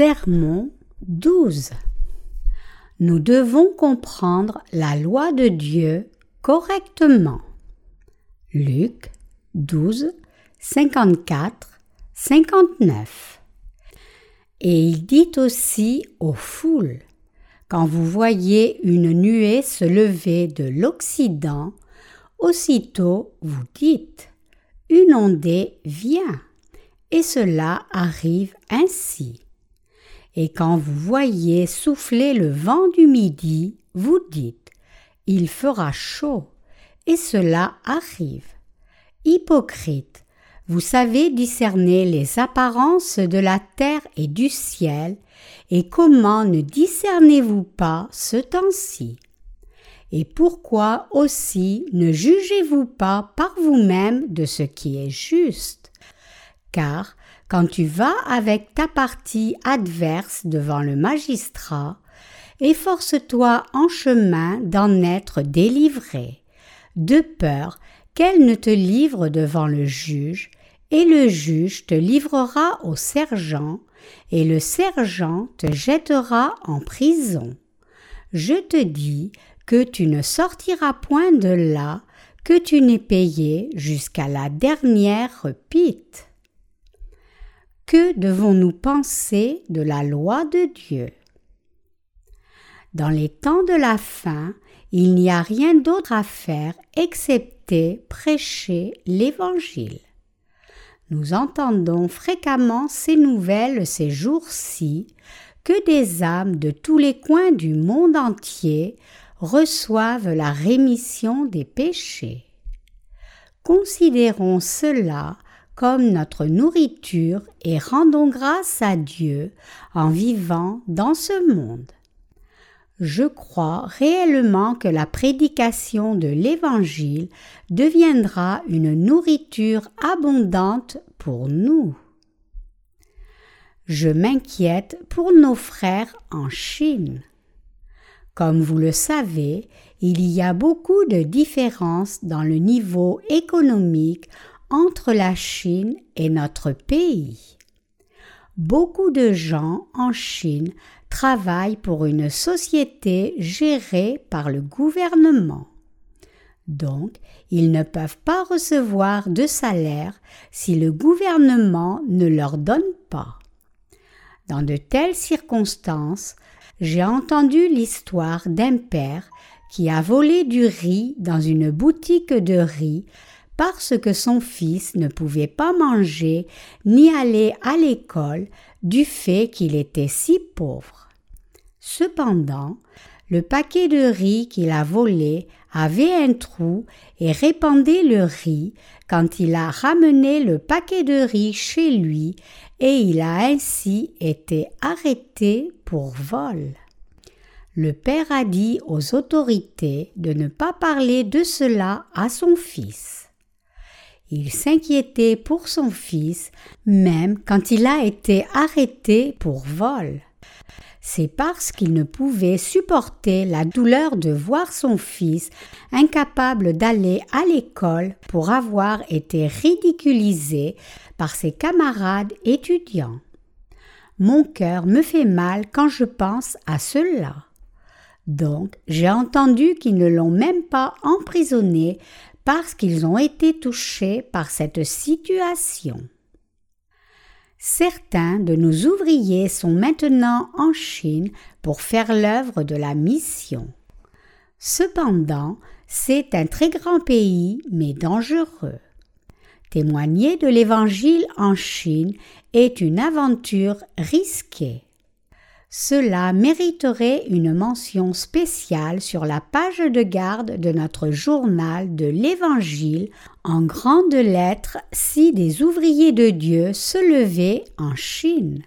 Sermon 12 Nous devons comprendre la loi de Dieu correctement. Luc 12, 54, 59 Et il dit aussi aux foules, Quand vous voyez une nuée se lever de l'Occident, aussitôt vous dites, Une ondée vient. Et cela arrive ainsi. Et quand vous voyez souffler le vent du midi, vous dites Il fera chaud. Et cela arrive. Hypocrite, vous savez discerner les apparences de la terre et du ciel, et comment ne discernez-vous pas ce temps-ci? Et pourquoi aussi ne jugez-vous pas par vous-même de ce qui est juste? Car quand tu vas avec ta partie adverse devant le magistrat, efforce-toi en chemin d'en être délivré, de peur qu'elle ne te livre devant le juge, et le juge te livrera au sergent, et le sergent te jettera en prison. Je te dis que tu ne sortiras point de là, que tu n'aies payé jusqu'à la dernière pite. Que devons-nous penser de la loi de Dieu? Dans les temps de la fin, il n'y a rien d'autre à faire excepté prêcher l'Évangile. Nous entendons fréquemment ces nouvelles ces jours-ci que des âmes de tous les coins du monde entier reçoivent la rémission des péchés. Considérons cela comme notre nourriture et rendons grâce à Dieu en vivant dans ce monde. Je crois réellement que la prédication de l'Évangile deviendra une nourriture abondante pour nous. Je m'inquiète pour nos frères en Chine. Comme vous le savez, il y a beaucoup de différences dans le niveau économique entre la Chine et notre pays. Beaucoup de gens en Chine travaillent pour une société gérée par le gouvernement. Donc, ils ne peuvent pas recevoir de salaire si le gouvernement ne leur donne pas. Dans de telles circonstances, j'ai entendu l'histoire d'un père qui a volé du riz dans une boutique de riz parce que son fils ne pouvait pas manger ni aller à l'école du fait qu'il était si pauvre. Cependant, le paquet de riz qu'il a volé avait un trou et répandait le riz quand il a ramené le paquet de riz chez lui et il a ainsi été arrêté pour vol. Le père a dit aux autorités de ne pas parler de cela à son fils. Il s'inquiétait pour son fils, même quand il a été arrêté pour vol. C'est parce qu'il ne pouvait supporter la douleur de voir son fils incapable d'aller à l'école pour avoir été ridiculisé par ses camarades étudiants. Mon cœur me fait mal quand je pense à cela. Donc j'ai entendu qu'ils ne l'ont même pas emprisonné parce qu'ils ont été touchés par cette situation. Certains de nos ouvriers sont maintenant en Chine pour faire l'œuvre de la mission. Cependant, c'est un très grand pays, mais dangereux. Témoigner de l'Évangile en Chine est une aventure risquée. Cela mériterait une mention spéciale sur la page de garde de notre journal de l'Évangile en grandes lettres si des ouvriers de Dieu se levaient en Chine.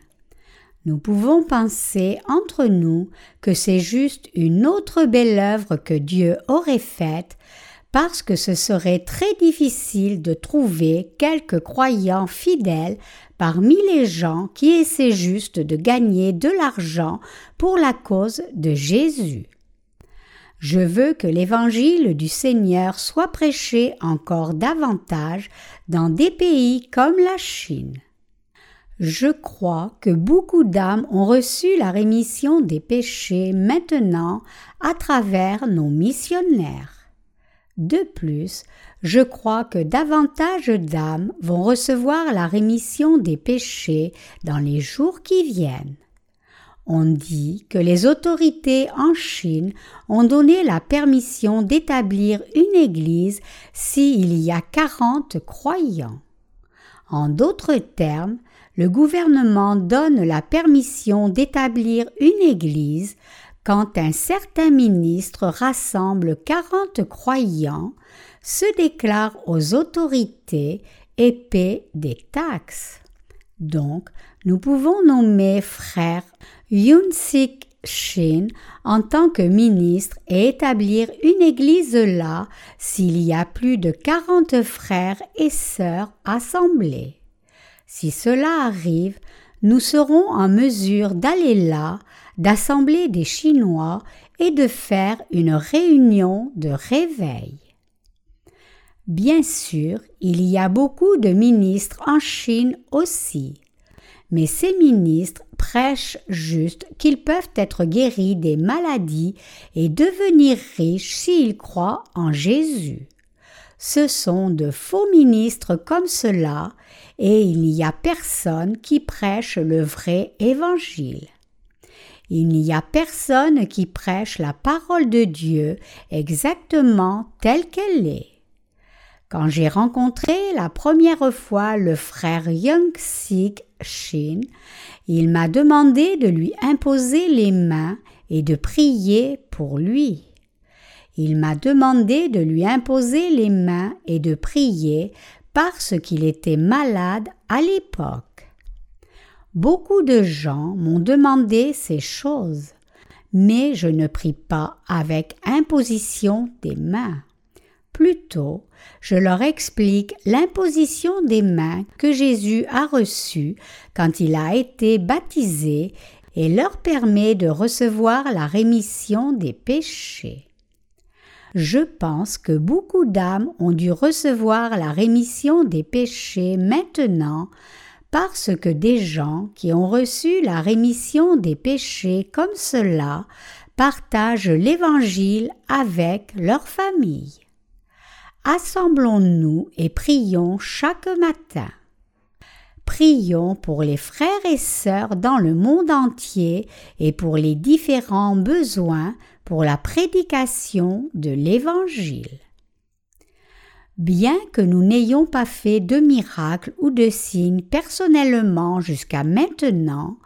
Nous pouvons penser entre nous que c'est juste une autre belle œuvre que Dieu aurait faite parce que ce serait très difficile de trouver quelques croyants fidèles parmi les gens qui essaient juste de gagner de l'argent pour la cause de Jésus. Je veux que l'évangile du Seigneur soit prêché encore davantage dans des pays comme la Chine. Je crois que beaucoup d'âmes ont reçu la rémission des péchés maintenant à travers nos missionnaires. De plus, je crois que davantage d'âmes vont recevoir la rémission des péchés dans les jours qui viennent. On dit que les autorités en Chine ont donné la permission d'établir une église s'il y a quarante croyants. En d'autres termes, le gouvernement donne la permission d'établir une église quand un certain ministre rassemble quarante croyants, se déclare aux autorités et paie des taxes. Donc, nous pouvons nommer frère Yun Sik Shin en tant que ministre et établir une église là s'il y a plus de quarante frères et sœurs assemblés. Si cela arrive, nous serons en mesure d'aller là, d'assembler des Chinois et de faire une réunion de réveil. Bien sûr, il y a beaucoup de ministres en Chine aussi, mais ces ministres prêchent juste qu'ils peuvent être guéris des maladies et devenir riches s'ils croient en Jésus. Ce sont de faux ministres comme cela et il n'y a personne qui prêche le vrai évangile. Il n'y a personne qui prêche la parole de Dieu exactement telle qu'elle est. Quand j'ai rencontré la première fois le frère Young Sik Shin, il m'a demandé de lui imposer les mains et de prier pour lui. Il m'a demandé de lui imposer les mains et de prier parce qu'il était malade à l'époque. Beaucoup de gens m'ont demandé ces choses, mais je ne prie pas avec imposition des mains. Plutôt, je leur explique l'imposition des mains que Jésus a reçue quand il a été baptisé et leur permet de recevoir la rémission des péchés. Je pense que beaucoup d'âmes ont dû recevoir la rémission des péchés maintenant parce que des gens qui ont reçu la rémission des péchés comme cela partagent l'Évangile avec leur famille. Assemblons-nous et prions chaque matin. Prions pour les frères et sœurs dans le monde entier et pour les différents besoins pour la prédication de l'Évangile. Bien que nous n'ayons pas fait de miracles ou de signes personnellement jusqu'à maintenant,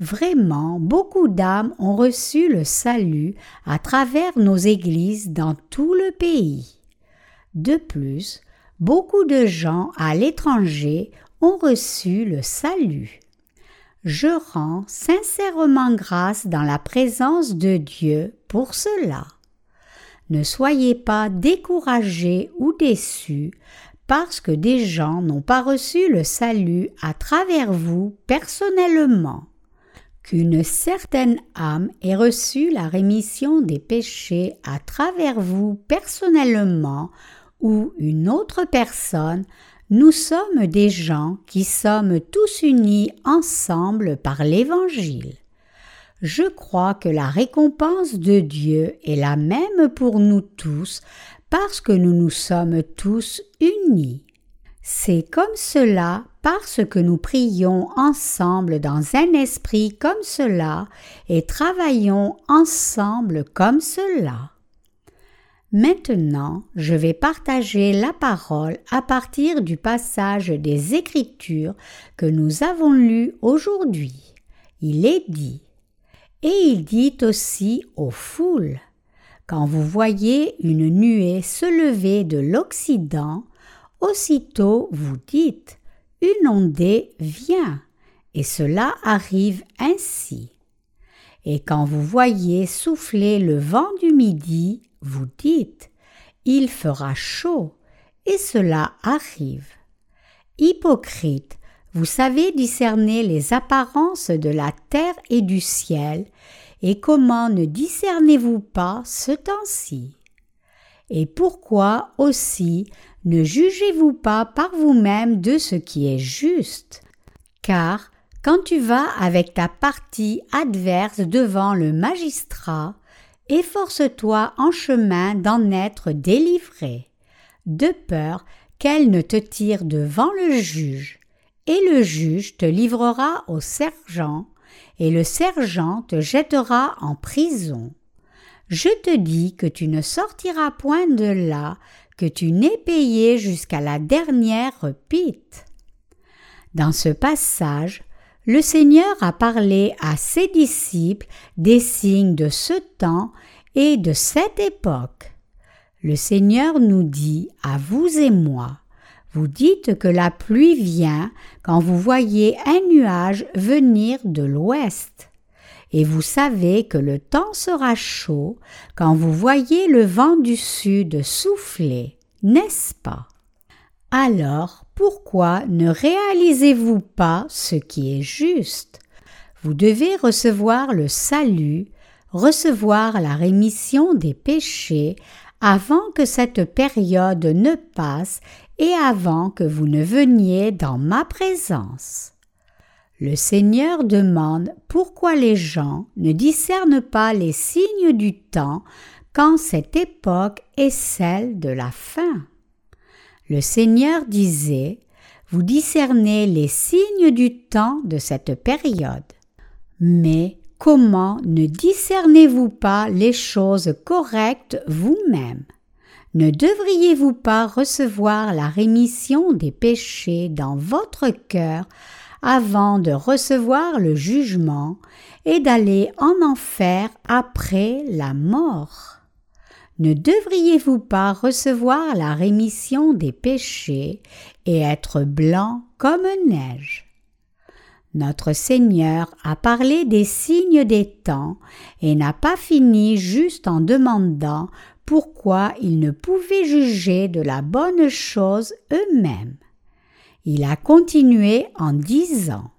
vraiment beaucoup d'âmes ont reçu le salut à travers nos églises dans tout le pays. De plus, beaucoup de gens à l'étranger ont reçu le salut. Je rends sincèrement grâce dans la présence de Dieu pour cela. Ne soyez pas découragés ou déçus parce que des gens n'ont pas reçu le salut à travers vous personnellement. Qu'une certaine âme ait reçu la rémission des péchés à travers vous personnellement ou une autre personne nous sommes des gens qui sommes tous unis ensemble par l'Évangile. Je crois que la récompense de Dieu est la même pour nous tous parce que nous nous sommes tous unis. C'est comme cela parce que nous prions ensemble dans un esprit comme cela et travaillons ensemble comme cela. Maintenant, je vais partager la parole à partir du passage des Écritures que nous avons lu aujourd'hui. Il est dit. Et il dit aussi aux foules. Quand vous voyez une nuée se lever de l'Occident, aussitôt vous dites Une ondée vient, et cela arrive ainsi. Et quand vous voyez souffler le vent du midi, vous dites Il fera chaud, et cela arrive. Hypocrite, vous savez discerner les apparences de la terre et du ciel, et comment ne discernez-vous pas ce temps-ci? Et pourquoi aussi ne jugez-vous pas par vous-même de ce qui est juste? Car quand tu vas avec ta partie adverse devant le magistrat, efforce-toi en chemin d'en être délivré, de peur qu'elle ne te tire devant le juge, et le juge te livrera au sergent, et le sergent te jettera en prison. Je te dis que tu ne sortiras point de là, que tu n'aies payé jusqu'à la dernière pite. Dans ce passage, le Seigneur a parlé à ses disciples des signes de ce temps et de cette époque. Le Seigneur nous dit à vous et moi, vous dites que la pluie vient quand vous voyez un nuage venir de l'ouest. Et vous savez que le temps sera chaud quand vous voyez le vent du sud souffler, n'est-ce pas? Alors pourquoi ne réalisez-vous pas ce qui est juste? Vous devez recevoir le salut, recevoir la rémission des péchés avant que cette période ne passe et avant que vous ne veniez dans ma présence. Le Seigneur demande pourquoi les gens ne discernent pas les signes du temps quand cette époque est celle de la fin. Le Seigneur disait Vous discernez les signes du temps de cette période. Mais comment ne discernez-vous pas les choses correctes vous-même? Ne devriez-vous pas recevoir la rémission des péchés dans votre cœur avant de recevoir le jugement et d'aller en enfer après la mort? Ne devriez-vous pas recevoir la rémission des péchés et être blanc comme neige? Notre Seigneur a parlé des signes des temps et n'a pas fini juste en demandant pourquoi ils ne pouvaient juger de la bonne chose eux-mêmes. Il a continué en disant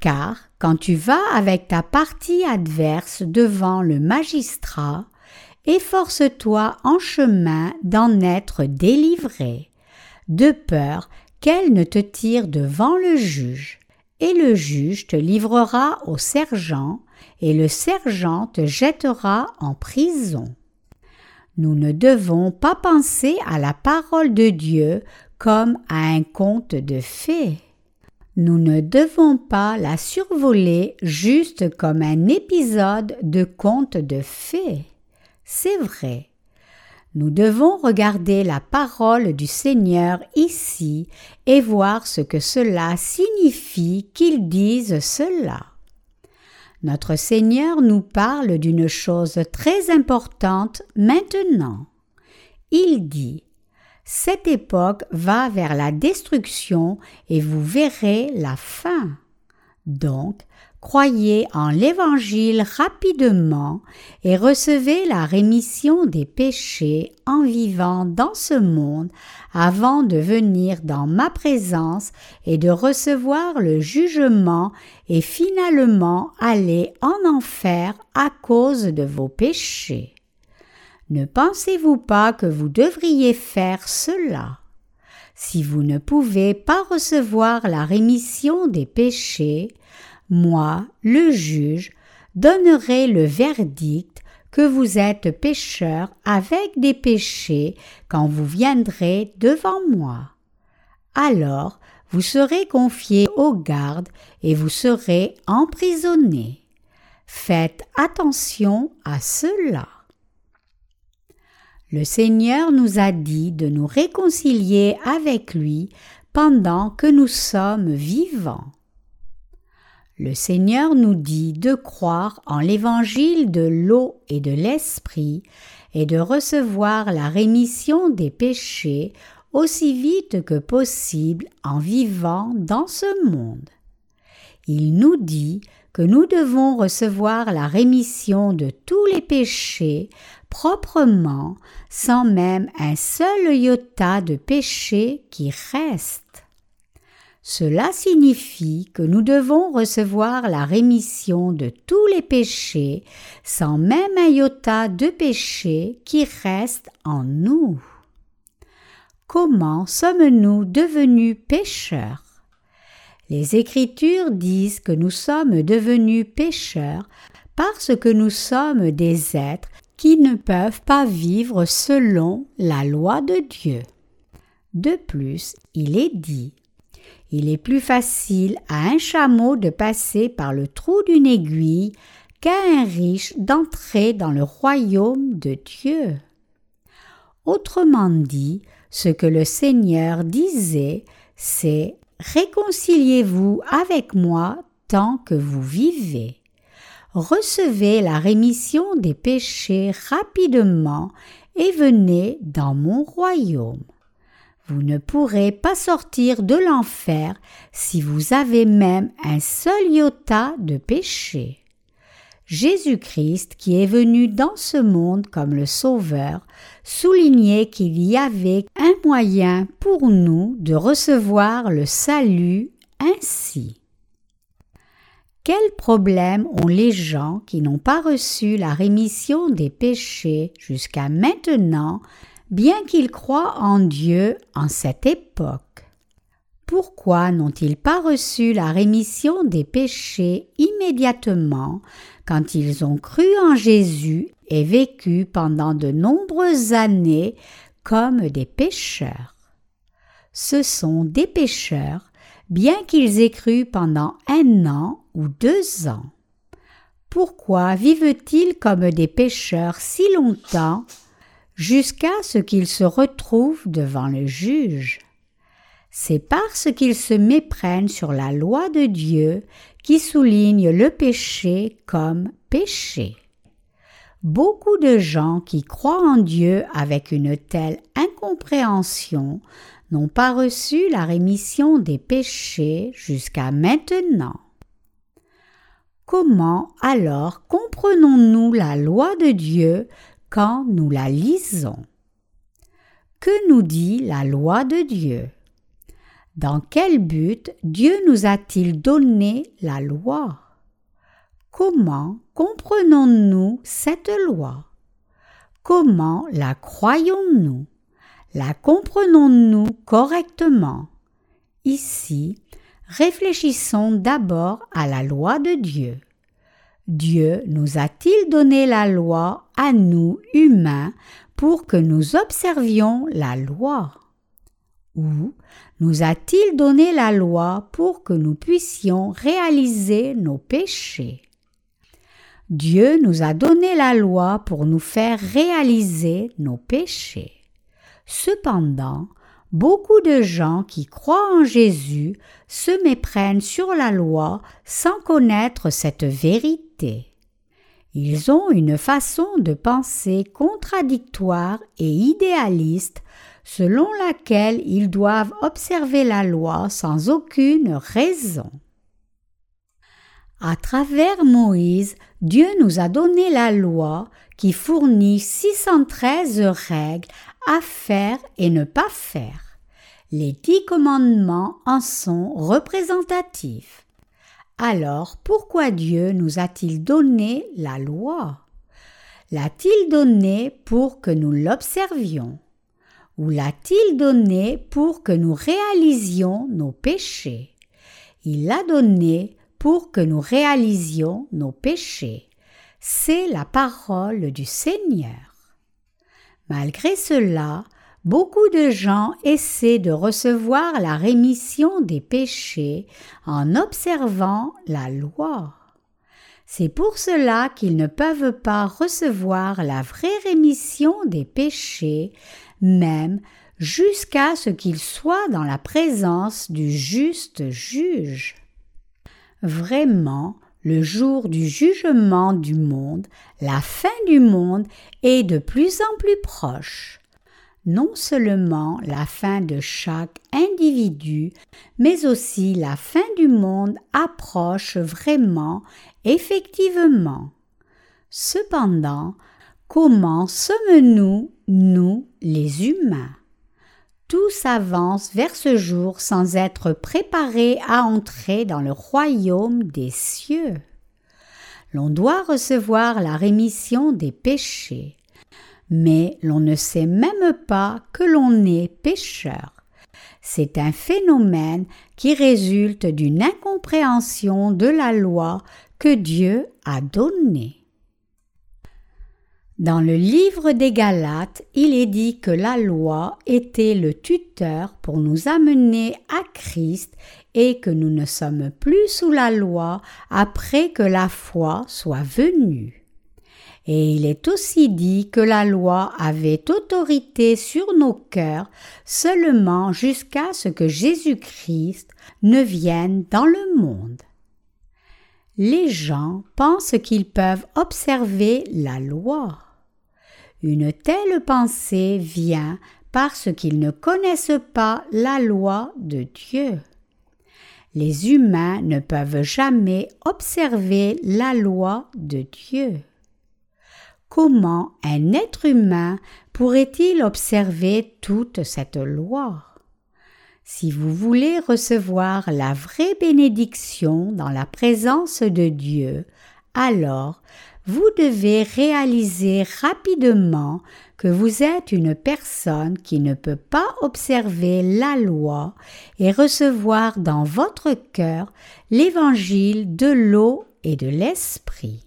Car quand tu vas avec ta partie adverse devant le magistrat, efforce-toi en chemin d'en être délivré, de peur qu'elle ne te tire devant le juge, et le juge te livrera au sergent, et le sergent te jettera en prison. Nous ne devons pas penser à la parole de Dieu comme à un conte de fées. Nous ne devons pas la survoler juste comme un épisode de conte de fées. C'est vrai. Nous devons regarder la parole du Seigneur ici et voir ce que cela signifie qu'il dise cela. Notre Seigneur nous parle d'une chose très importante maintenant. Il dit Cette époque va vers la destruction et vous verrez la fin. Donc, croyez en l'Évangile rapidement et recevez la rémission des péchés en vivant dans ce monde avant de venir dans ma présence et de recevoir le jugement et finalement aller en enfer à cause de vos péchés. Ne pensez-vous pas que vous devriez faire cela? Si vous ne pouvez pas recevoir la rémission des péchés, moi, le juge, donnerai le verdict que vous êtes pécheur avec des péchés quand vous viendrez devant moi. Alors vous serez confié aux gardes et vous serez emprisonné. Faites attention à cela. Le Seigneur nous a dit de nous réconcilier avec lui pendant que nous sommes vivants. Le Seigneur nous dit de croire en l'évangile de l'eau et de l'esprit et de recevoir la rémission des péchés aussi vite que possible en vivant dans ce monde. Il nous dit que nous devons recevoir la rémission de tous les péchés proprement sans même un seul iota de péché qui reste. Cela signifie que nous devons recevoir la rémission de tous les péchés sans même un iota de péché qui reste en nous. Comment sommes-nous devenus pécheurs? Les Écritures disent que nous sommes devenus pécheurs parce que nous sommes des êtres qui ne peuvent pas vivre selon la loi de Dieu. De plus, il est dit Il est plus facile à un chameau de passer par le trou d'une aiguille qu'à un riche d'entrer dans le royaume de Dieu. Autrement dit, ce que le Seigneur disait, c'est Réconciliez-vous avec moi tant que vous vivez recevez la rémission des péchés rapidement et venez dans mon royaume. Vous ne pourrez pas sortir de l'enfer si vous avez même un seul iota de péché. Jésus-Christ, qui est venu dans ce monde comme le Sauveur, soulignait qu'il y avait un moyen pour nous de recevoir le salut ainsi. Quel problème ont les gens qui n'ont pas reçu la rémission des péchés jusqu'à maintenant, bien qu'ils croient en Dieu en cette époque Pourquoi n'ont-ils pas reçu la rémission des péchés immédiatement quand ils ont cru en Jésus et vécu pendant de nombreuses années comme des pécheurs? Ce sont des pécheurs bien qu'ils aient cru pendant un an ou deux ans. Pourquoi vivent-ils comme des pécheurs si longtemps jusqu'à ce qu'ils se retrouvent devant le juge C'est parce qu'ils se méprennent sur la loi de Dieu qui souligne le péché comme péché. Beaucoup de gens qui croient en Dieu avec une telle incompréhension n'ont pas reçu la rémission des péchés jusqu'à maintenant. Comment alors comprenons-nous la loi de Dieu quand nous la lisons. Que nous dit la loi de Dieu? Dans quel but Dieu nous a-t-il donné la loi? Comment comprenons-nous cette loi? Comment la croyons-nous? La comprenons-nous correctement? Ici, réfléchissons d'abord à la loi de Dieu. Dieu nous a-t-il donné la loi à nous humains pour que nous observions la loi? Ou nous a-t-il donné la loi pour que nous puissions réaliser nos péchés? Dieu nous a donné la loi pour nous faire réaliser nos péchés. Cependant, beaucoup de gens qui croient en Jésus se méprennent sur la loi sans connaître cette vérité. Ils ont une façon de penser contradictoire et idéaliste selon laquelle ils doivent observer la loi sans aucune raison. À travers Moïse, Dieu nous a donné la loi qui fournit 613 règles à faire et ne pas faire. Les dix commandements en sont représentatifs. Alors pourquoi Dieu nous a-t-il donné la loi? L'a-t-il donné pour que nous l'observions? Ou l'a-t-il donné pour que nous réalisions nos péchés? Il l'a donné pour que nous réalisions nos péchés. C'est la parole du Seigneur. Malgré cela, beaucoup de gens essaient de recevoir la rémission des péchés en observant la loi. C'est pour cela qu'ils ne peuvent pas recevoir la vraie rémission des péchés, même jusqu'à ce qu'ils soient dans la présence du juste juge. Vraiment, le jour du jugement du monde, la fin du monde est de plus en plus proche. Non seulement la fin de chaque individu, mais aussi la fin du monde approche vraiment, effectivement. Cependant, comment sommes-nous, nous, les humains? Tous avancent vers ce jour sans être préparés à entrer dans le royaume des cieux. L'on doit recevoir la rémission des péchés, mais l'on ne sait même pas que l'on est pécheur. C'est un phénomène qui résulte d'une incompréhension de la loi que Dieu a donnée. Dans le livre des Galates, il est dit que la loi était le tuteur pour nous amener à Christ et que nous ne sommes plus sous la loi après que la foi soit venue. Et il est aussi dit que la loi avait autorité sur nos cœurs seulement jusqu'à ce que Jésus-Christ ne vienne dans le monde. Les gens pensent qu'ils peuvent observer la loi. Une telle pensée vient parce qu'ils ne connaissent pas la loi de Dieu. Les humains ne peuvent jamais observer la loi de Dieu. Comment un être humain pourrait-il observer toute cette loi? Si vous voulez recevoir la vraie bénédiction dans la présence de Dieu, alors vous devez réaliser rapidement que vous êtes une personne qui ne peut pas observer la loi et recevoir dans votre cœur l'évangile de l'eau et de l'esprit.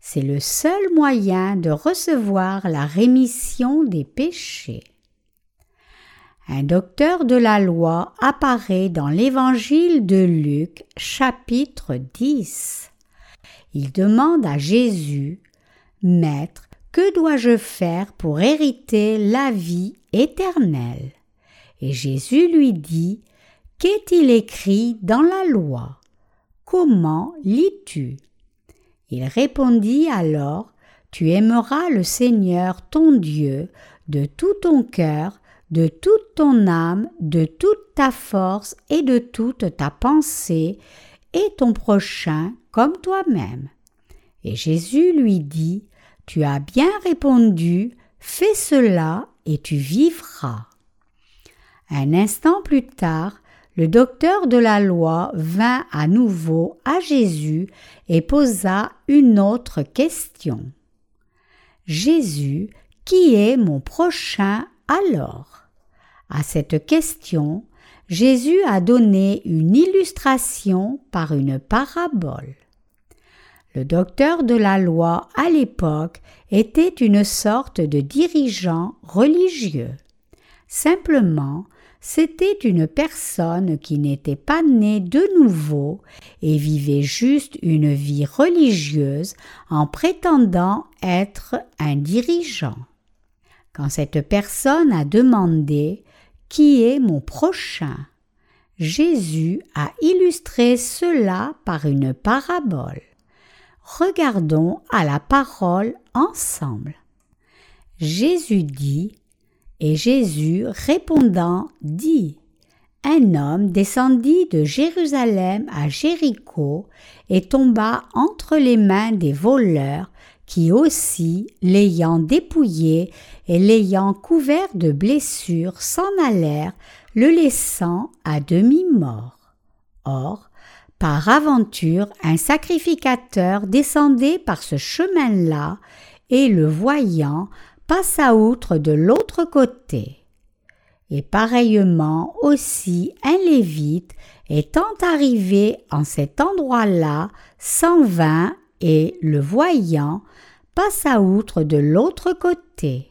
C'est le seul moyen de recevoir la rémission des péchés. Un docteur de la loi apparaît dans l'évangile de Luc chapitre 10. Il demande à Jésus Maître, que dois-je faire pour hériter la vie éternelle? Et Jésus lui dit Qu'est-il écrit dans la loi? Comment lis-tu? Il répondit alors Tu aimeras le Seigneur ton Dieu de tout ton cœur, de toute ton âme, de toute ta force et de toute ta pensée, et ton prochain comme toi-même. Et Jésus lui dit, Tu as bien répondu, fais cela et tu vivras. Un instant plus tard, le docteur de la loi vint à nouveau à Jésus et posa une autre question. Jésus, qui est mon prochain alors? À cette question, Jésus a donné une illustration par une parabole. Le docteur de la loi à l'époque était une sorte de dirigeant religieux. Simplement, c'était une personne qui n'était pas née de nouveau et vivait juste une vie religieuse en prétendant être un dirigeant. Quand cette personne a demandé qui est mon prochain Jésus a illustré cela par une parabole. Regardons à la parole ensemble. Jésus dit, et Jésus répondant dit, un homme descendit de Jérusalem à Jéricho et tomba entre les mains des voleurs qui aussi, l'ayant dépouillé et l'ayant couvert de blessures, s'en allèrent, le laissant à demi-mort. Or, par aventure, un sacrificateur descendait par ce chemin-là, et le voyant, passa outre de l'autre côté. Et pareillement aussi un lévite, étant arrivé en cet endroit-là, s'en vint et, le voyant, passa outre de l'autre côté.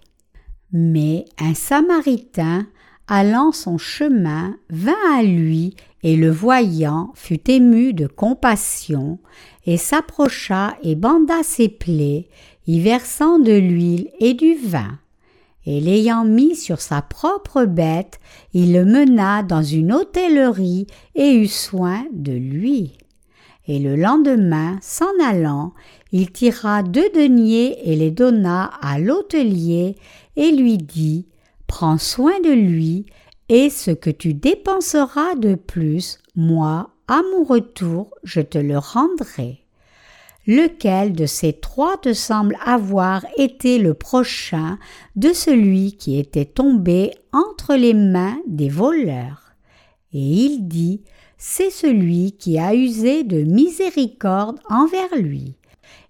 Mais un Samaritain, allant son chemin, vint à lui et le voyant fut ému de compassion, et s'approcha et banda ses plaies, y versant de l'huile et du vin. Et l'ayant mis sur sa propre bête, il le mena dans une hôtellerie et eut soin de lui. Et le lendemain, s'en allant, il tira deux deniers et les donna à l'hôtelier et lui dit Prends soin de lui, et ce que tu dépenseras de plus, moi, à mon retour, je te le rendrai. Lequel de ces trois te semble avoir été le prochain de celui qui était tombé entre les mains des voleurs Et il dit C'est celui qui a usé de miséricorde envers lui.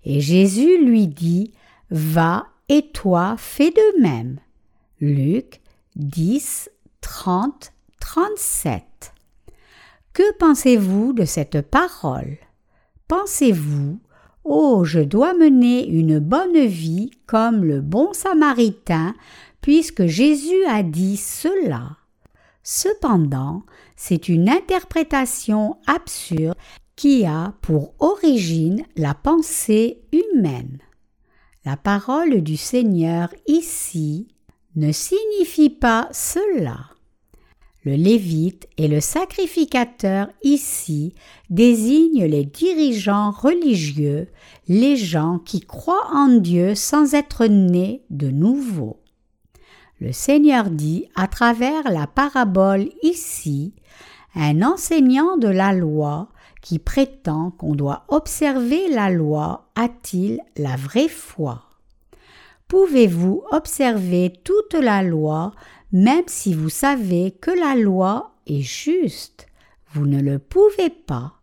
Et Jésus lui dit Va et toi fais de même. Luc 10, 30, 37. Que pensez-vous de cette parole? Pensez-vous Oh, je dois mener une bonne vie comme le bon samaritain, puisque Jésus a dit cela. Cependant, c'est une interprétation absurde qui a pour origine la pensée humaine. La parole du Seigneur ici ne signifie pas cela. Le lévite et le sacrificateur ici désignent les dirigeants religieux, les gens qui croient en Dieu sans être nés de nouveau. Le Seigneur dit à travers la parabole ici, un enseignant de la loi qui prétend qu'on doit observer la loi a-t-il la vraie foi? Pouvez-vous observer toute la loi même si vous savez que la loi est juste? Vous ne le pouvez pas.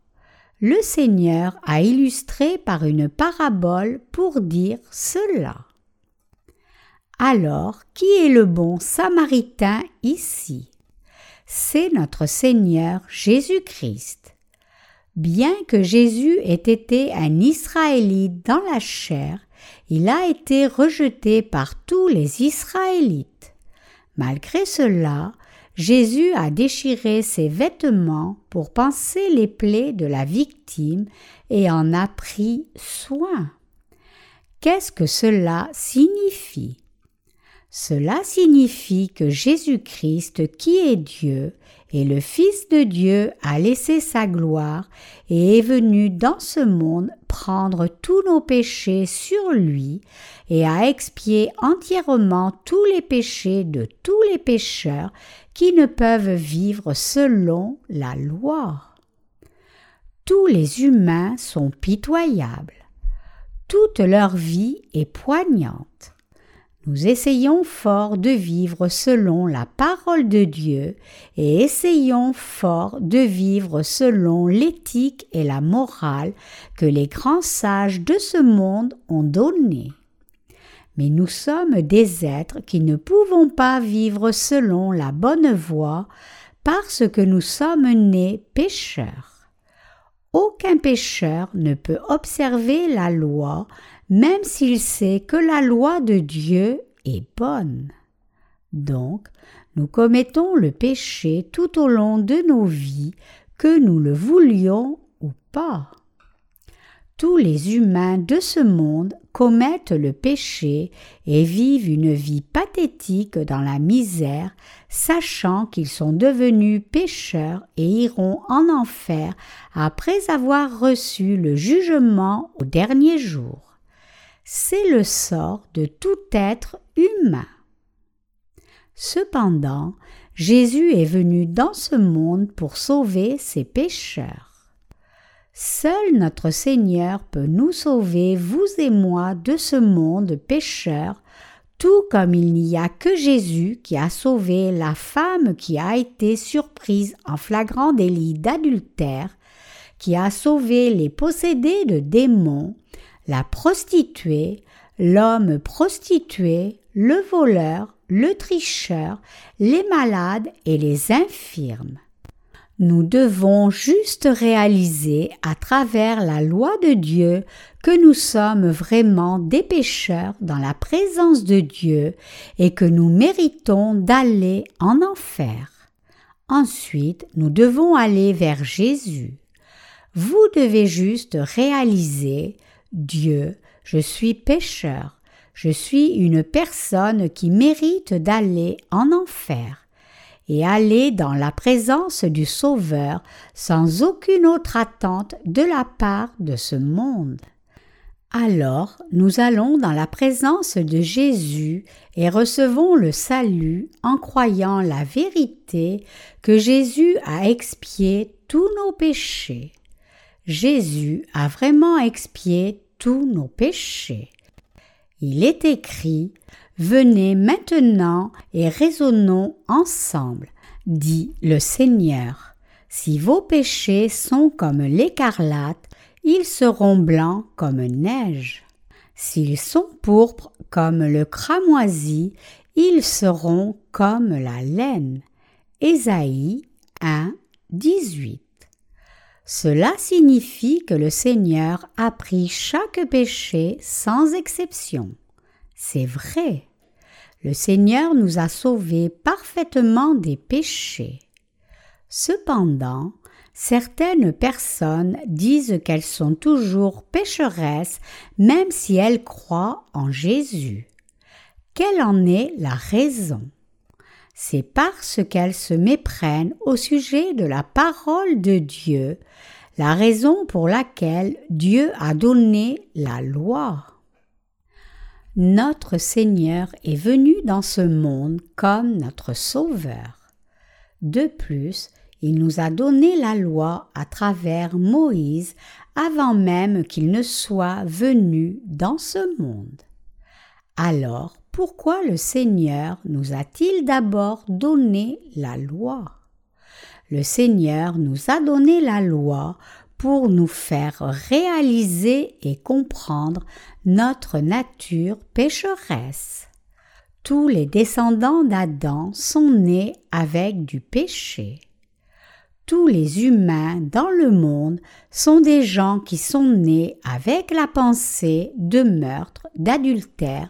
Le Seigneur a illustré par une parabole pour dire cela. Alors, qui est le bon samaritain ici? C'est notre Seigneur Jésus-Christ. Bien que Jésus ait été un Israélite dans la chair, il a été rejeté par tous les Israélites. Malgré cela, Jésus a déchiré ses vêtements pour panser les plaies de la victime et en a pris soin. Qu'est-ce que cela signifie? Cela signifie que Jésus-Christ, qui est Dieu, et le Fils de Dieu a laissé sa gloire et est venu dans ce monde prendre tous nos péchés sur lui et a expié entièrement tous les péchés de tous les pécheurs qui ne peuvent vivre selon la loi. Tous les humains sont pitoyables. Toute leur vie est poignante. Nous essayons fort de vivre selon la parole de Dieu et essayons fort de vivre selon l'éthique et la morale que les grands sages de ce monde ont donné. Mais nous sommes des êtres qui ne pouvons pas vivre selon la bonne voie parce que nous sommes nés pécheurs. Aucun pécheur ne peut observer la loi même s'il sait que la loi de Dieu est bonne. Donc, nous commettons le péché tout au long de nos vies, que nous le voulions ou pas. Tous les humains de ce monde commettent le péché et vivent une vie pathétique dans la misère, sachant qu'ils sont devenus pécheurs et iront en enfer après avoir reçu le jugement au dernier jour c'est le sort de tout être humain. Cependant, Jésus est venu dans ce monde pour sauver ses pécheurs. Seul notre Seigneur peut nous sauver, vous et moi, de ce monde pécheur, tout comme il n'y a que Jésus qui a sauvé la femme qui a été surprise en flagrant délit d'adultère, qui a sauvé les possédés de démons, la prostituée, l'homme prostitué, le voleur, le tricheur, les malades et les infirmes. Nous devons juste réaliser à travers la loi de Dieu que nous sommes vraiment des pécheurs dans la présence de Dieu et que nous méritons d'aller en enfer. Ensuite, nous devons aller vers Jésus. Vous devez juste réaliser Dieu, je suis pécheur, je suis une personne qui mérite d'aller en enfer et aller dans la présence du Sauveur sans aucune autre attente de la part de ce monde. Alors nous allons dans la présence de Jésus et recevons le salut en croyant la vérité que Jésus a expié tous nos péchés. Jésus a vraiment expié tous nos péchés. Il est écrit Venez maintenant et raisonnons ensemble, dit le Seigneur. Si vos péchés sont comme l'écarlate, ils seront blancs comme neige. S'ils sont pourpres comme le cramoisi, ils seront comme la laine. Ésaïe 1, 18. Cela signifie que le Seigneur a pris chaque péché sans exception. C'est vrai. Le Seigneur nous a sauvés parfaitement des péchés. Cependant, certaines personnes disent qu'elles sont toujours pécheresses même si elles croient en Jésus. Quelle en est la raison? C'est parce qu'elles se méprennent au sujet de la parole de Dieu, la raison pour laquelle Dieu a donné la loi. Notre Seigneur est venu dans ce monde comme notre Sauveur. De plus, il nous a donné la loi à travers Moïse avant même qu'il ne soit venu dans ce monde. Alors, pourquoi le Seigneur nous a-t-il d'abord donné la loi? Le Seigneur nous a donné la loi pour nous faire réaliser et comprendre notre nature pécheresse. Tous les descendants d'Adam sont nés avec du péché. Tous les humains dans le monde sont des gens qui sont nés avec la pensée de meurtre, d'adultère,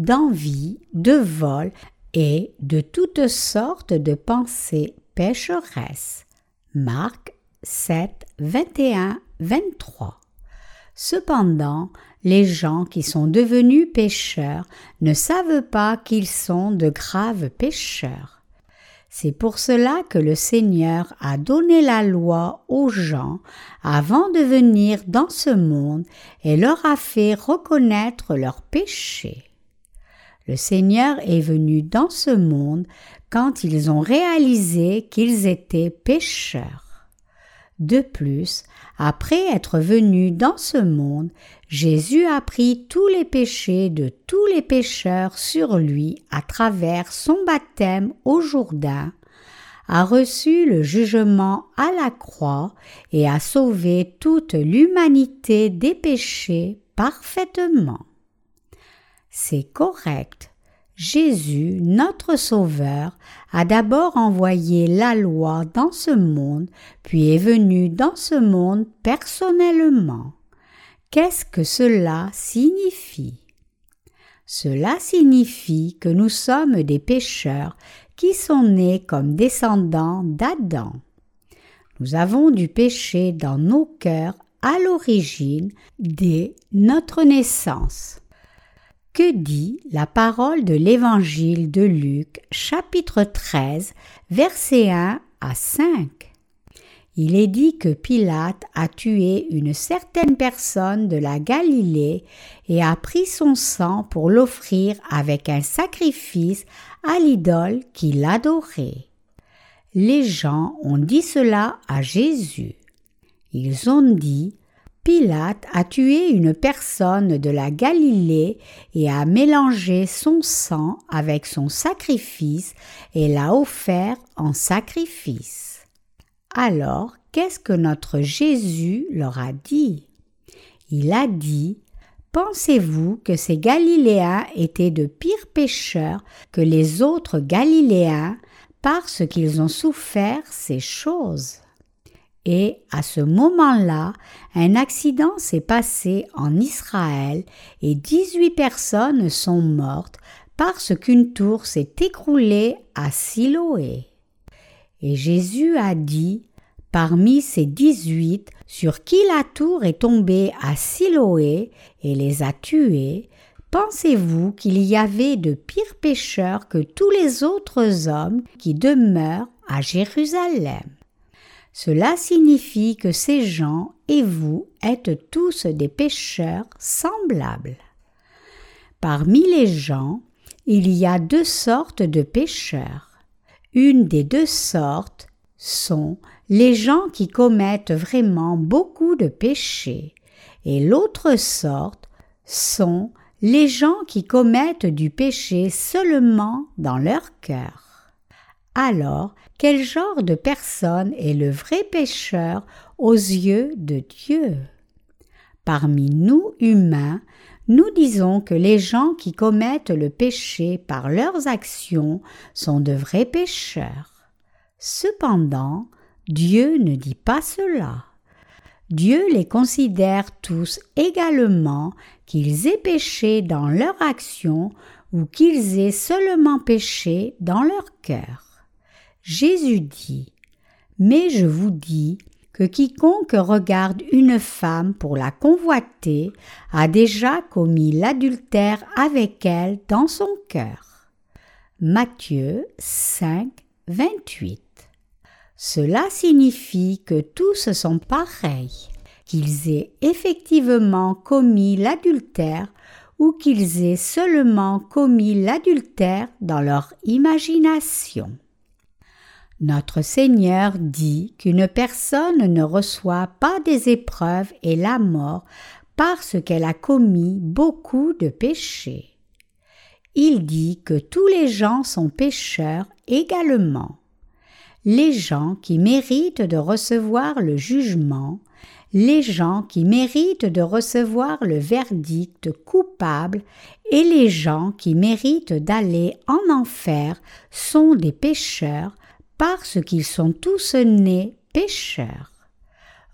d'envie, de vol et de toutes sortes de pensées pécheresses. Marc 7, 21, 23. Cependant, les gens qui sont devenus pécheurs ne savent pas qu'ils sont de graves pécheurs. C'est pour cela que le Seigneur a donné la loi aux gens avant de venir dans ce monde et leur a fait reconnaître leurs péchés. Le Seigneur est venu dans ce monde quand ils ont réalisé qu'ils étaient pécheurs. De plus, après être venu dans ce monde, Jésus a pris tous les péchés de tous les pécheurs sur lui à travers son baptême au Jourdain, a reçu le jugement à la croix et a sauvé toute l'humanité des péchés parfaitement. C'est correct Jésus, notre Sauveur, a d'abord envoyé la loi dans ce monde, puis est venu dans ce monde personnellement. Qu'est-ce que cela signifie? Cela signifie que nous sommes des pécheurs qui sont nés comme descendants d'Adam. Nous avons du péché dans nos cœurs à l'origine dès notre naissance. Que dit la parole de l'Évangile de Luc chapitre 13 versets 1 à 5 Il est dit que Pilate a tué une certaine personne de la Galilée et a pris son sang pour l'offrir avec un sacrifice à l'idole qu'il adorait. Les gens ont dit cela à Jésus. Ils ont dit Pilate a tué une personne de la Galilée et a mélangé son sang avec son sacrifice et l'a offert en sacrifice. Alors, qu'est-ce que notre Jésus leur a dit? Il a dit Pensez-vous que ces Galiléens étaient de pires pécheurs que les autres Galiléens parce qu'ils ont souffert ces choses? Et à ce moment-là, un accident s'est passé en Israël et 18 personnes sont mortes parce qu'une tour s'est écroulée à Siloé. Et Jésus a dit, parmi ces dix-huit, sur qui la tour est tombée à Siloé et les a tués, pensez-vous qu'il y avait de pires pécheurs que tous les autres hommes qui demeurent à Jérusalem? Cela signifie que ces gens et vous êtes tous des pécheurs semblables. Parmi les gens, il y a deux sortes de pécheurs. Une des deux sortes sont les gens qui commettent vraiment beaucoup de péchés, et l'autre sorte sont les gens qui commettent du péché seulement dans leur cœur. Alors, quel genre de personne est le vrai pécheur aux yeux de Dieu? Parmi nous humains, nous disons que les gens qui commettent le péché par leurs actions sont de vrais pécheurs. Cependant, Dieu ne dit pas cela. Dieu les considère tous également qu'ils aient péché dans leur action ou qu'ils aient seulement péché dans leur cœur. Jésus dit Mais je vous dis que quiconque regarde une femme pour la convoiter a déjà commis l'adultère avec elle dans son cœur. Matthieu 5, 28. Cela signifie que tous sont pareils, qu'ils aient effectivement commis l'adultère ou qu'ils aient seulement commis l'adultère dans leur imagination. Notre Seigneur dit qu'une personne ne reçoit pas des épreuves et la mort parce qu'elle a commis beaucoup de péchés. Il dit que tous les gens sont pécheurs également. Les gens qui méritent de recevoir le jugement, les gens qui méritent de recevoir le verdict coupable et les gens qui méritent d'aller en enfer sont des pécheurs parce qu'ils sont tous nés pécheurs.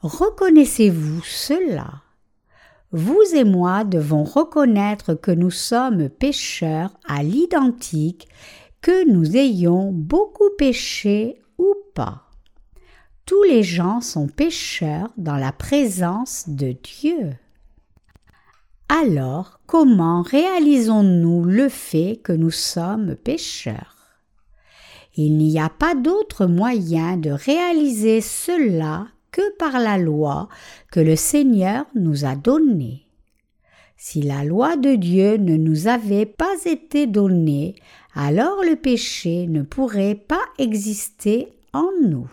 Reconnaissez-vous cela Vous et moi devons reconnaître que nous sommes pécheurs à l'identique, que nous ayons beaucoup péché ou pas. Tous les gens sont pécheurs dans la présence de Dieu. Alors, comment réalisons-nous le fait que nous sommes pécheurs? Il n'y a pas d'autre moyen de réaliser cela que par la loi que le Seigneur nous a donnée. Si la loi de Dieu ne nous avait pas été donnée, alors le péché ne pourrait pas exister en nous.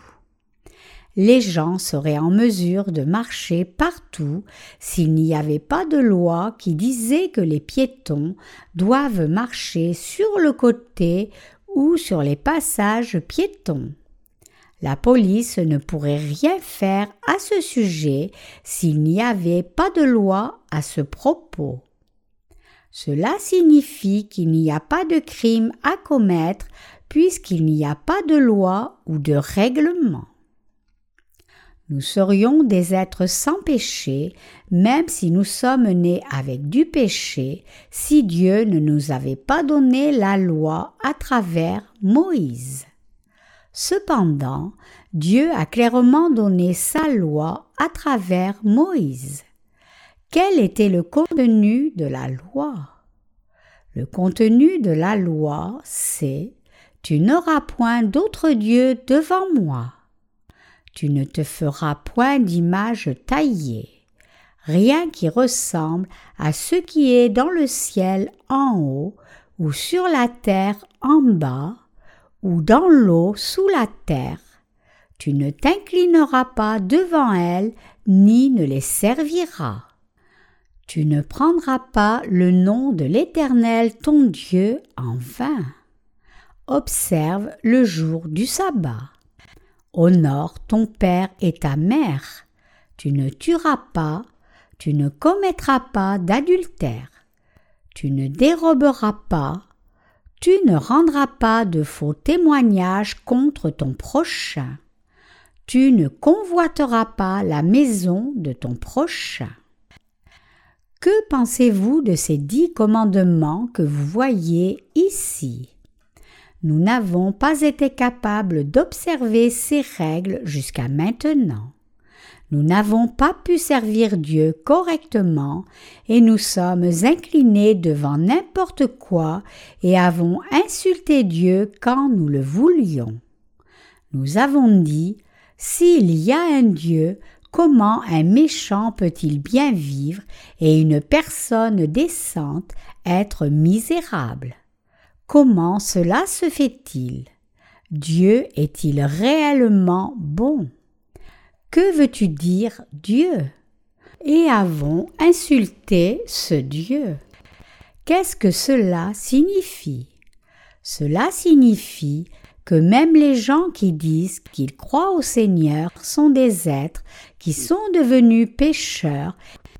Les gens seraient en mesure de marcher partout s'il n'y avait pas de loi qui disait que les piétons doivent marcher sur le côté ou sur les passages piétons. La police ne pourrait rien faire à ce sujet s'il n'y avait pas de loi à ce propos. Cela signifie qu'il n'y a pas de crime à commettre puisqu'il n'y a pas de loi ou de règlement. Nous serions des êtres sans péché, même si nous sommes nés avec du péché, si Dieu ne nous avait pas donné la loi à travers Moïse. Cependant, Dieu a clairement donné sa loi à travers Moïse. Quel était le contenu de la loi? Le contenu de la loi, c'est Tu n'auras point d'autre Dieu devant moi. Tu ne te feras point d'image taillée, rien qui ressemble à ce qui est dans le ciel en haut, ou sur la terre en bas, ou dans l'eau sous la terre. Tu ne t'inclineras pas devant elles, ni ne les serviras. Tu ne prendras pas le nom de l'Éternel ton Dieu en vain. Observe le jour du sabbat. Honore ton père et ta mère. Tu ne tueras pas, tu ne commettras pas d'adultère. Tu ne déroberas pas, tu ne rendras pas de faux témoignages contre ton prochain. Tu ne convoiteras pas la maison de ton prochain. Que pensez-vous de ces dix commandements que vous voyez ici? Nous n'avons pas été capables d'observer ces règles jusqu'à maintenant. Nous n'avons pas pu servir Dieu correctement et nous sommes inclinés devant n'importe quoi et avons insulté Dieu quand nous le voulions. Nous avons dit S'il y a un Dieu, comment un méchant peut-il bien vivre et une personne décente être misérable? Comment cela se fait-il? Dieu est-il réellement bon? Que veux-tu dire Dieu? Et avons insulté ce Dieu. Qu'est-ce que cela signifie? Cela signifie que même les gens qui disent qu'ils croient au Seigneur sont des êtres qui sont devenus pécheurs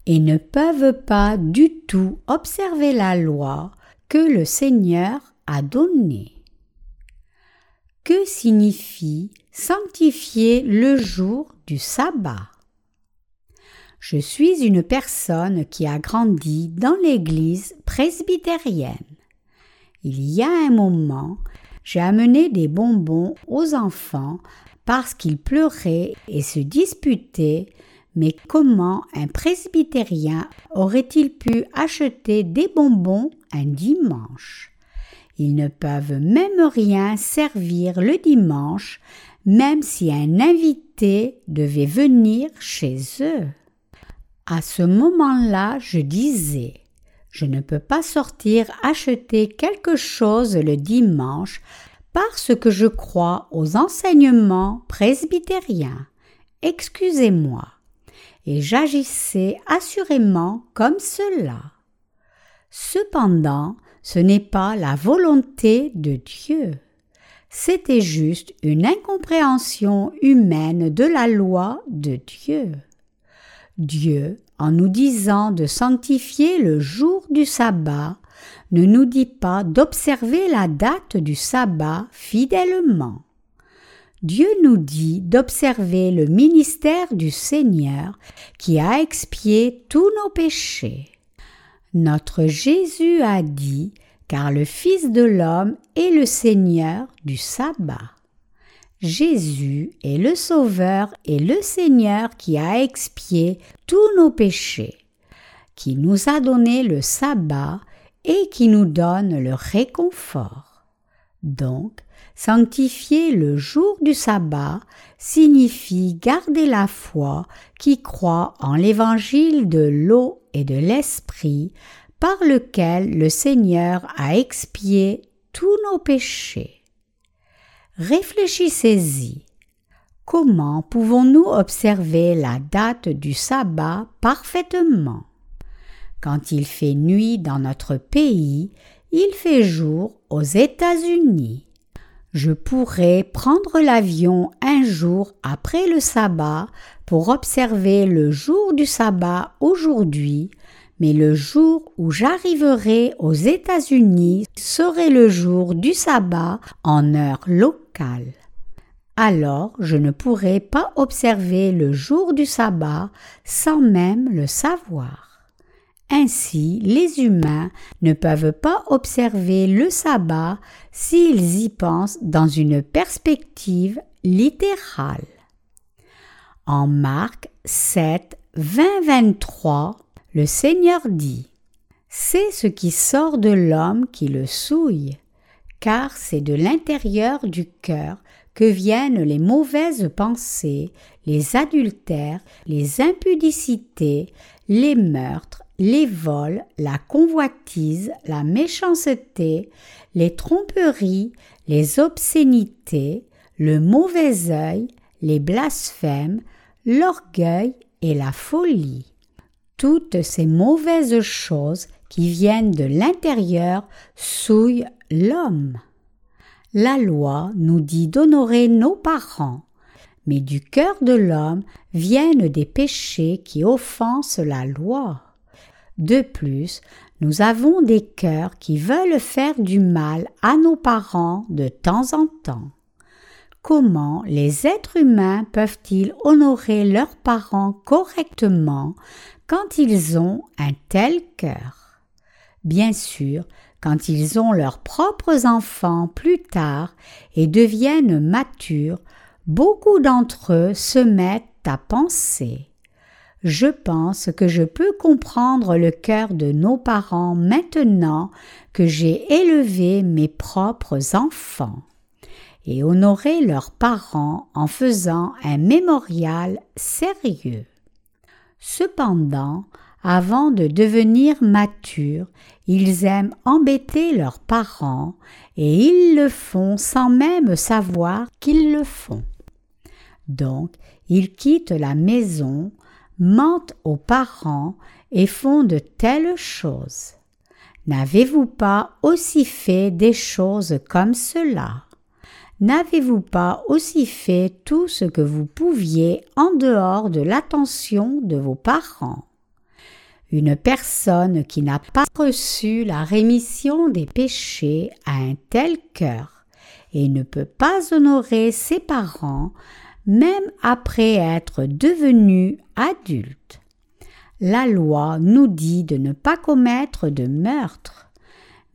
et ne peuvent pas du tout observer la loi que le Seigneur a donné. Que signifie sanctifier le jour du sabbat? Je suis une personne qui a grandi dans l'église presbytérienne. Il y a un moment, j'ai amené des bonbons aux enfants parce qu'ils pleuraient et se disputaient, mais comment un presbytérien aurait-il pu acheter des bonbons un dimanche? Ils ne peuvent même rien servir le dimanche, même si un invité devait venir chez eux. À ce moment-là, je disais Je ne peux pas sortir acheter quelque chose le dimanche parce que je crois aux enseignements presbytériens. Excusez-moi. Et j'agissais assurément comme cela. Cependant, ce n'est pas la volonté de Dieu. C'était juste une incompréhension humaine de la loi de Dieu. Dieu, en nous disant de sanctifier le jour du sabbat, ne nous dit pas d'observer la date du sabbat fidèlement. Dieu nous dit d'observer le ministère du Seigneur qui a expié tous nos péchés. Notre Jésus a dit car le Fils de l'homme est le Seigneur du sabbat. Jésus est le Sauveur et le Seigneur qui a expié tous nos péchés, qui nous a donné le sabbat et qui nous donne le réconfort. Donc, sanctifier le jour du sabbat signifie garder la foi qui croit en l'évangile de l'eau et de l'esprit par lequel le Seigneur a expié tous nos péchés. Réfléchissez-y. Comment pouvons-nous observer la date du sabbat parfaitement? Quand il fait nuit dans notre pays, il fait jour aux États-Unis. Je pourrais prendre l'avion un jour après le sabbat pour observer le jour du sabbat aujourd'hui, mais le jour où j'arriverai aux États-Unis serait le jour du sabbat en heure locale. Alors je ne pourrai pas observer le jour du sabbat sans même le savoir. Ainsi, les humains ne peuvent pas observer le sabbat s'ils y pensent dans une perspective littérale. En Marc 7, 20, 23, le Seigneur dit C'est ce qui sort de l'homme qui le souille, car c'est de l'intérieur du cœur que viennent les mauvaises pensées, les adultères, les impudicités, les meurtres, les vols, la convoitise, la méchanceté, les tromperies, les obscénités, le mauvais œil, les blasphèmes, l'orgueil et la folie toutes ces mauvaises choses qui viennent de l'intérieur souillent l'homme. La loi nous dit d'honorer nos parents, mais du cœur de l'homme viennent des péchés qui offensent la loi. De plus, nous avons des cœurs qui veulent faire du mal à nos parents de temps en temps. Comment les êtres humains peuvent-ils honorer leurs parents correctement quand ils ont un tel cœur? Bien sûr, quand ils ont leurs propres enfants plus tard et deviennent matures, beaucoup d'entre eux se mettent à penser. Je pense que je peux comprendre le cœur de nos parents maintenant que j'ai élevé mes propres enfants et honorer leurs parents en faisant un mémorial sérieux. Cependant, avant de devenir matures, ils aiment embêter leurs parents et ils le font sans même savoir qu'ils le font. Donc, ils quittent la maison, mentent aux parents et font de telles choses. N'avez-vous pas aussi fait des choses comme cela? N'avez-vous pas aussi fait tout ce que vous pouviez en dehors de l'attention de vos parents? Une personne qui n'a pas reçu la rémission des péchés a un tel cœur, et ne peut pas honorer ses parents même après être devenu adulte. La loi nous dit de ne pas commettre de meurtre,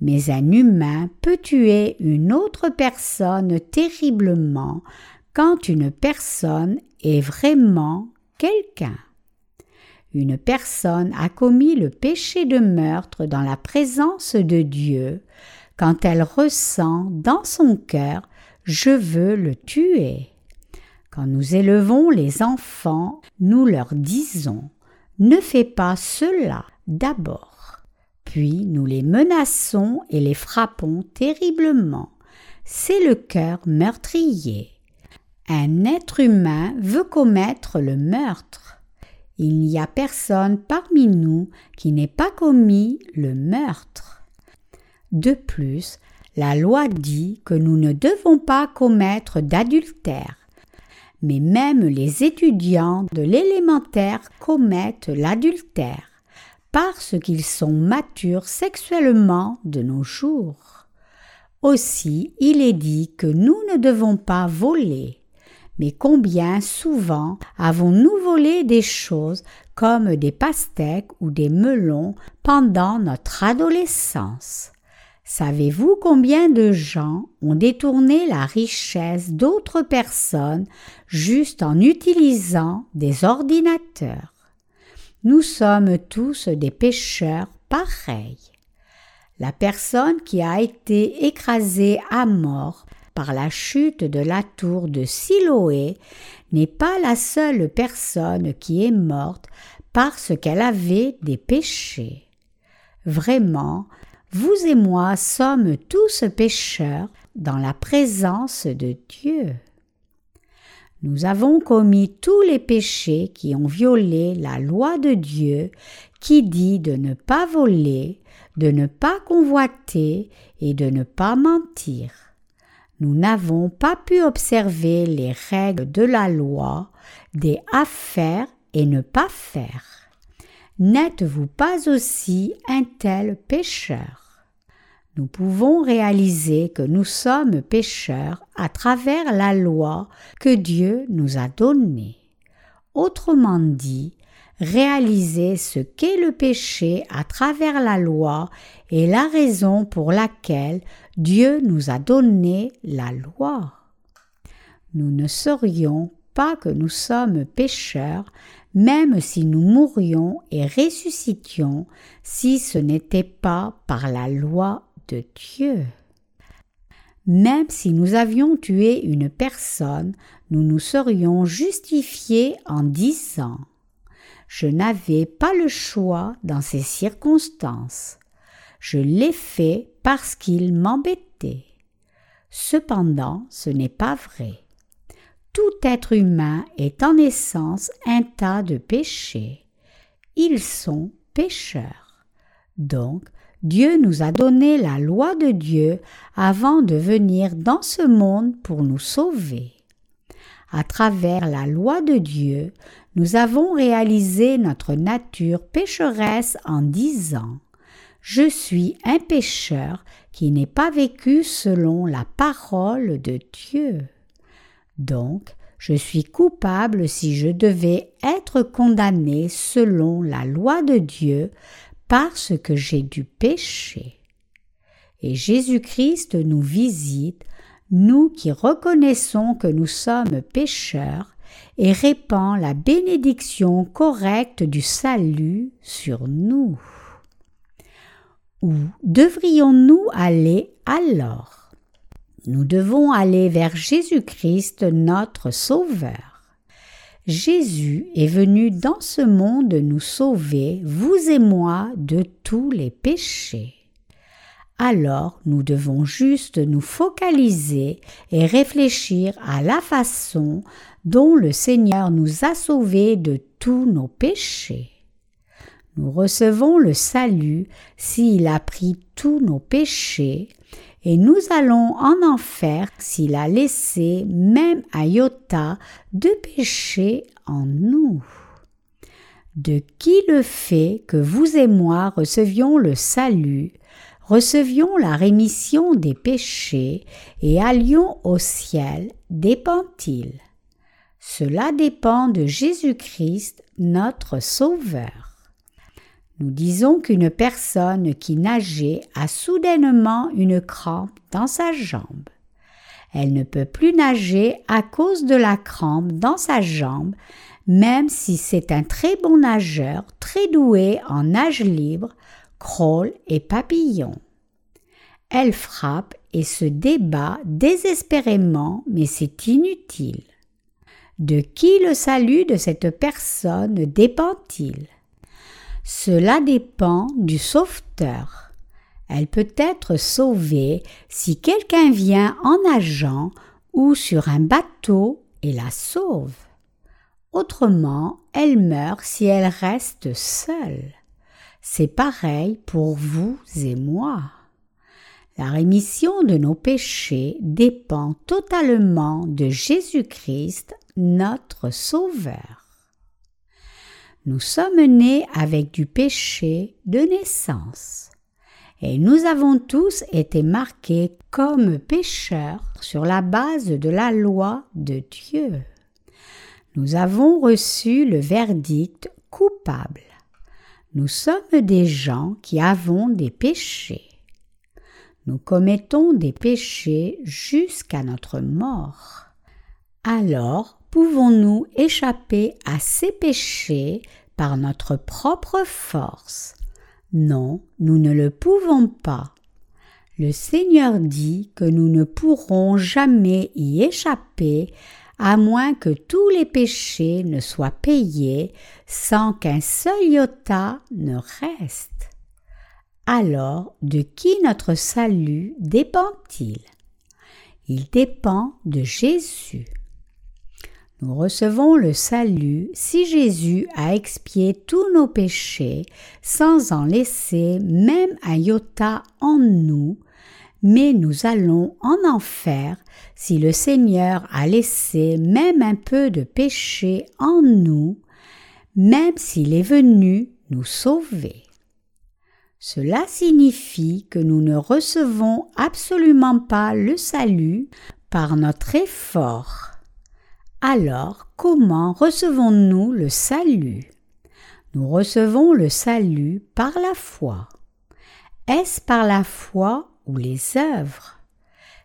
mais un humain peut tuer une autre personne terriblement quand une personne est vraiment quelqu'un. Une personne a commis le péché de meurtre dans la présence de Dieu quand elle ressent dans son cœur Je veux le tuer. Quand nous élevons les enfants, nous leur disons Ne fais pas cela d'abord. Puis nous les menaçons et les frappons terriblement. C'est le cœur meurtrier. Un être humain veut commettre le meurtre. Il n'y a personne parmi nous qui n'ait pas commis le meurtre. De plus, la loi dit que nous ne devons pas commettre d'adultère mais même les étudiants de l'élémentaire commettent l'adultère parce qu'ils sont matures sexuellement de nos jours. Aussi il est dit que nous ne devons pas voler. Mais combien souvent avons-nous volé des choses comme des pastèques ou des melons pendant notre adolescence? Savez-vous combien de gens ont détourné la richesse d'autres personnes juste en utilisant des ordinateurs? Nous sommes tous des pécheurs pareils. La personne qui a été écrasée à mort par la chute de la tour de Siloé n'est pas la seule personne qui est morte parce qu'elle avait des péchés. Vraiment, vous et moi sommes tous pécheurs dans la présence de Dieu. Nous avons commis tous les péchés qui ont violé la loi de Dieu qui dit de ne pas voler, de ne pas convoiter et de ne pas mentir. Nous n'avons pas pu observer les règles de la loi des affaires et ne pas faire. N'êtes-vous pas aussi un tel pécheur? Nous pouvons réaliser que nous sommes pécheurs à travers la loi que Dieu nous a donnée. Autrement dit, réaliser ce qu'est le péché à travers la loi est la raison pour laquelle Dieu nous a donné la loi. Nous ne serions pas que nous sommes pécheurs même si nous mourions et ressuscitions, si ce n'était pas par la loi de Dieu. Même si nous avions tué une personne, nous nous serions justifiés en disant Je n'avais pas le choix dans ces circonstances. Je l'ai fait parce qu'il m'embêtait. Cependant, ce n'est pas vrai. Tout être humain est en essence un tas de péchés. Ils sont pécheurs. Donc, Dieu nous a donné la loi de Dieu avant de venir dans ce monde pour nous sauver. À travers la loi de Dieu, nous avons réalisé notre nature pécheresse en disant Je suis un pécheur qui n'est pas vécu selon la parole de Dieu. Donc, je suis coupable si je devais être condamné selon la loi de Dieu parce que j'ai du péché. Et Jésus-Christ nous visite, nous qui reconnaissons que nous sommes pécheurs, et répand la bénédiction correcte du salut sur nous. Où devrions-nous aller alors? Nous devons aller vers Jésus-Christ notre Sauveur. Jésus est venu dans ce monde nous sauver, vous et moi, de tous les péchés. Alors nous devons juste nous focaliser et réfléchir à la façon dont le Seigneur nous a sauvés de tous nos péchés. Nous recevons le salut s'il a pris tous nos péchés et nous allons en enfer s'il a laissé même un iota de péché en nous. De qui le fait que vous et moi recevions le salut, recevions la rémission des péchés et allions au ciel, dépend-il? Cela dépend de Jésus-Christ, notre Sauveur. Nous disons qu'une personne qui nageait a soudainement une crampe dans sa jambe. Elle ne peut plus nager à cause de la crampe dans sa jambe, même si c'est un très bon nageur, très doué en nage libre, crawl et papillon. Elle frappe et se débat désespérément, mais c'est inutile. De qui le salut de cette personne dépend-il? Cela dépend du sauveteur. Elle peut être sauvée si quelqu'un vient en nageant ou sur un bateau et la sauve. Autrement, elle meurt si elle reste seule. C'est pareil pour vous et moi. La rémission de nos péchés dépend totalement de Jésus-Christ, notre Sauveur. Nous sommes nés avec du péché de naissance, et nous avons tous été marqués comme pécheurs sur la base de la loi de Dieu. Nous avons reçu le verdict coupable. Nous sommes des gens qui avons des péchés. Nous commettons des péchés jusqu'à notre mort. Alors pouvons-nous échapper à ces péchés notre propre force Non, nous ne le pouvons pas. Le Seigneur dit que nous ne pourrons jamais y échapper à moins que tous les péchés ne soient payés sans qu'un seul iota ne reste. Alors, de qui notre salut dépend-il? Il dépend de Jésus. Nous recevons le salut si Jésus a expié tous nos péchés sans en laisser même un iota en nous mais nous allons en enfer si le Seigneur a laissé même un peu de péché en nous, même s'il est venu nous sauver. Cela signifie que nous ne recevons absolument pas le salut par notre effort. Alors comment recevons-nous le salut? Nous recevons le salut par la foi. Est-ce par la foi les œuvres?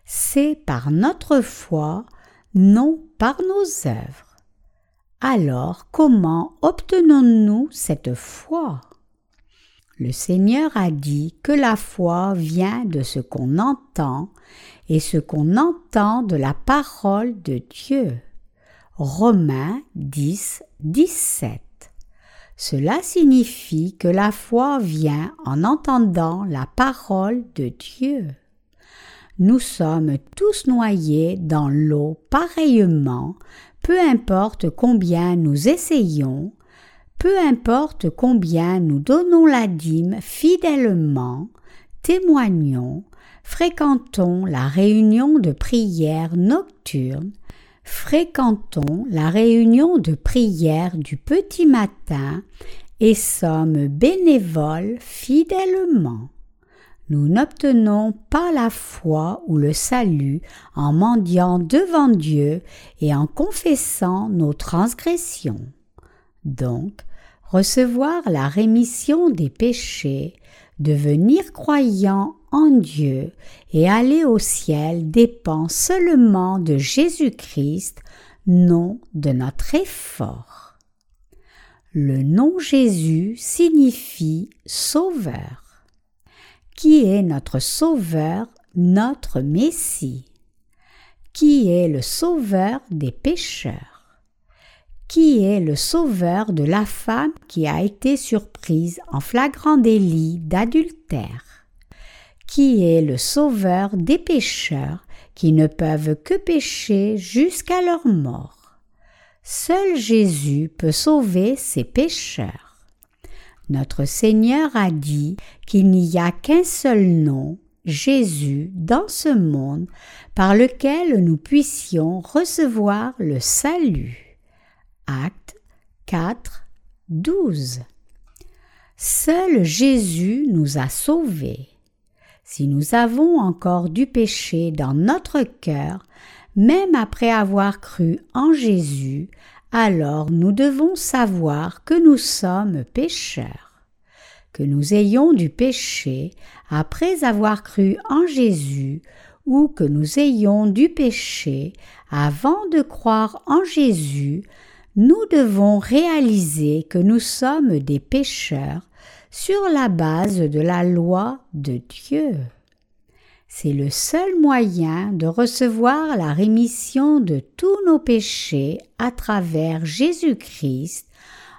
C'est par notre foi, non par nos œuvres. Alors comment obtenons-nous cette foi? Le Seigneur a dit que la foi vient de ce qu'on entend et ce qu'on entend de la parole de Dieu. Romains 10, 17. Cela signifie que la foi vient en entendant la parole de Dieu. Nous sommes tous noyés dans l'eau pareillement, peu importe combien nous essayons, peu importe combien nous donnons la dîme fidèlement, témoignons, fréquentons la réunion de prière nocturne, fréquentons la réunion de prière du petit matin et sommes bénévoles fidèlement. Nous n'obtenons pas la foi ou le salut en mendiant devant Dieu et en confessant nos transgressions. Donc, recevoir la rémission des péchés, devenir croyant en Dieu et aller au ciel dépend seulement de Jésus-Christ, non de notre effort. Le nom Jésus signifie Sauveur. Qui est notre Sauveur, notre Messie? Qui est le Sauveur des pécheurs? Qui est le Sauveur de la femme qui a été surprise en flagrant délit d'adultère? Qui est le sauveur des pécheurs qui ne peuvent que pécher jusqu'à leur mort. Seul Jésus peut sauver ces pécheurs. Notre Seigneur a dit qu'il n'y a qu'un seul nom, Jésus, dans ce monde, par lequel nous puissions recevoir le salut. Acte 4, 12. Seul Jésus nous a sauvés. Si nous avons encore du péché dans notre cœur, même après avoir cru en Jésus, alors nous devons savoir que nous sommes pécheurs. Que nous ayons du péché après avoir cru en Jésus, ou que nous ayons du péché avant de croire en Jésus, nous devons réaliser que nous sommes des pécheurs sur la base de la loi de Dieu. C'est le seul moyen de recevoir la rémission de tous nos péchés à travers Jésus-Christ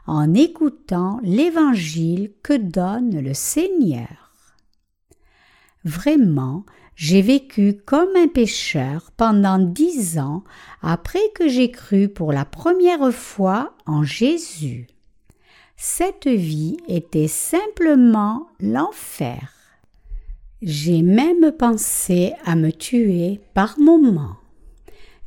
en écoutant l'évangile que donne le Seigneur. Vraiment, j'ai vécu comme un pécheur pendant dix ans après que j'ai cru pour la première fois en Jésus. Cette vie était simplement l'enfer. J'ai même pensé à me tuer par moments.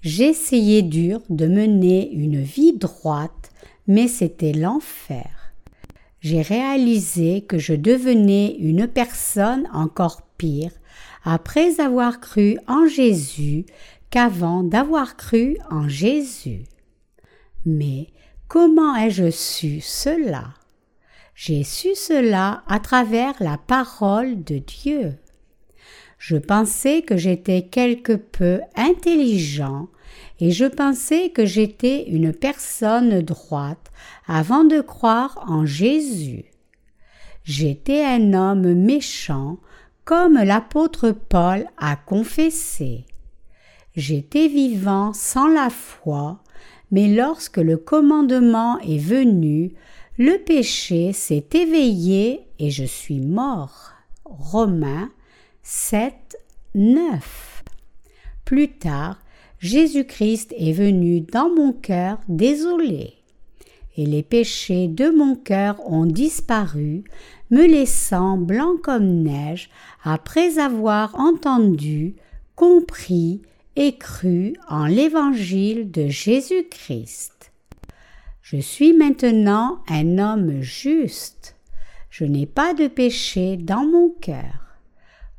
J'essayais dur de mener une vie droite, mais c'était l'enfer. J'ai réalisé que je devenais une personne encore pire après avoir cru en Jésus qu'avant d'avoir cru en Jésus. Mais comment ai-je su cela? J'ai su cela à travers la parole de Dieu. Je pensais que j'étais quelque peu intelligent et je pensais que j'étais une personne droite avant de croire en Jésus. J'étais un homme méchant comme l'apôtre Paul a confessé. J'étais vivant sans la foi, mais lorsque le commandement est venu, le péché s'est éveillé et je suis mort. Romains 7, 9. Plus tard, Jésus-Christ est venu dans mon cœur désolé, et les péchés de mon cœur ont disparu, me laissant blanc comme neige après avoir entendu, compris et en l'évangile de Jésus-Christ. Je suis maintenant un homme juste. Je n'ai pas de péché dans mon cœur.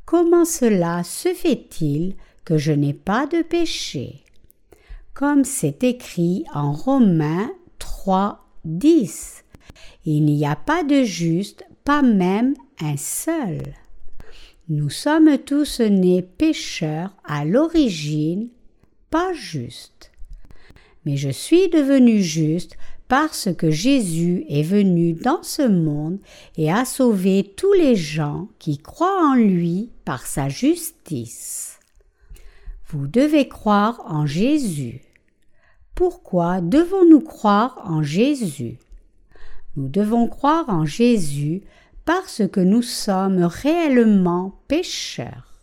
Comment cela se fait-il que je n'ai pas de péché? Comme c'est écrit en Romains 3, 10. Il n'y a pas de juste, pas même un seul. Nous sommes tous nés pécheurs à l'origine, pas justes. Mais je suis devenu juste parce que Jésus est venu dans ce monde et a sauvé tous les gens qui croient en lui par sa justice. Vous devez croire en Jésus. Pourquoi devons-nous croire en Jésus? Nous devons croire en Jésus parce que nous sommes réellement pécheurs.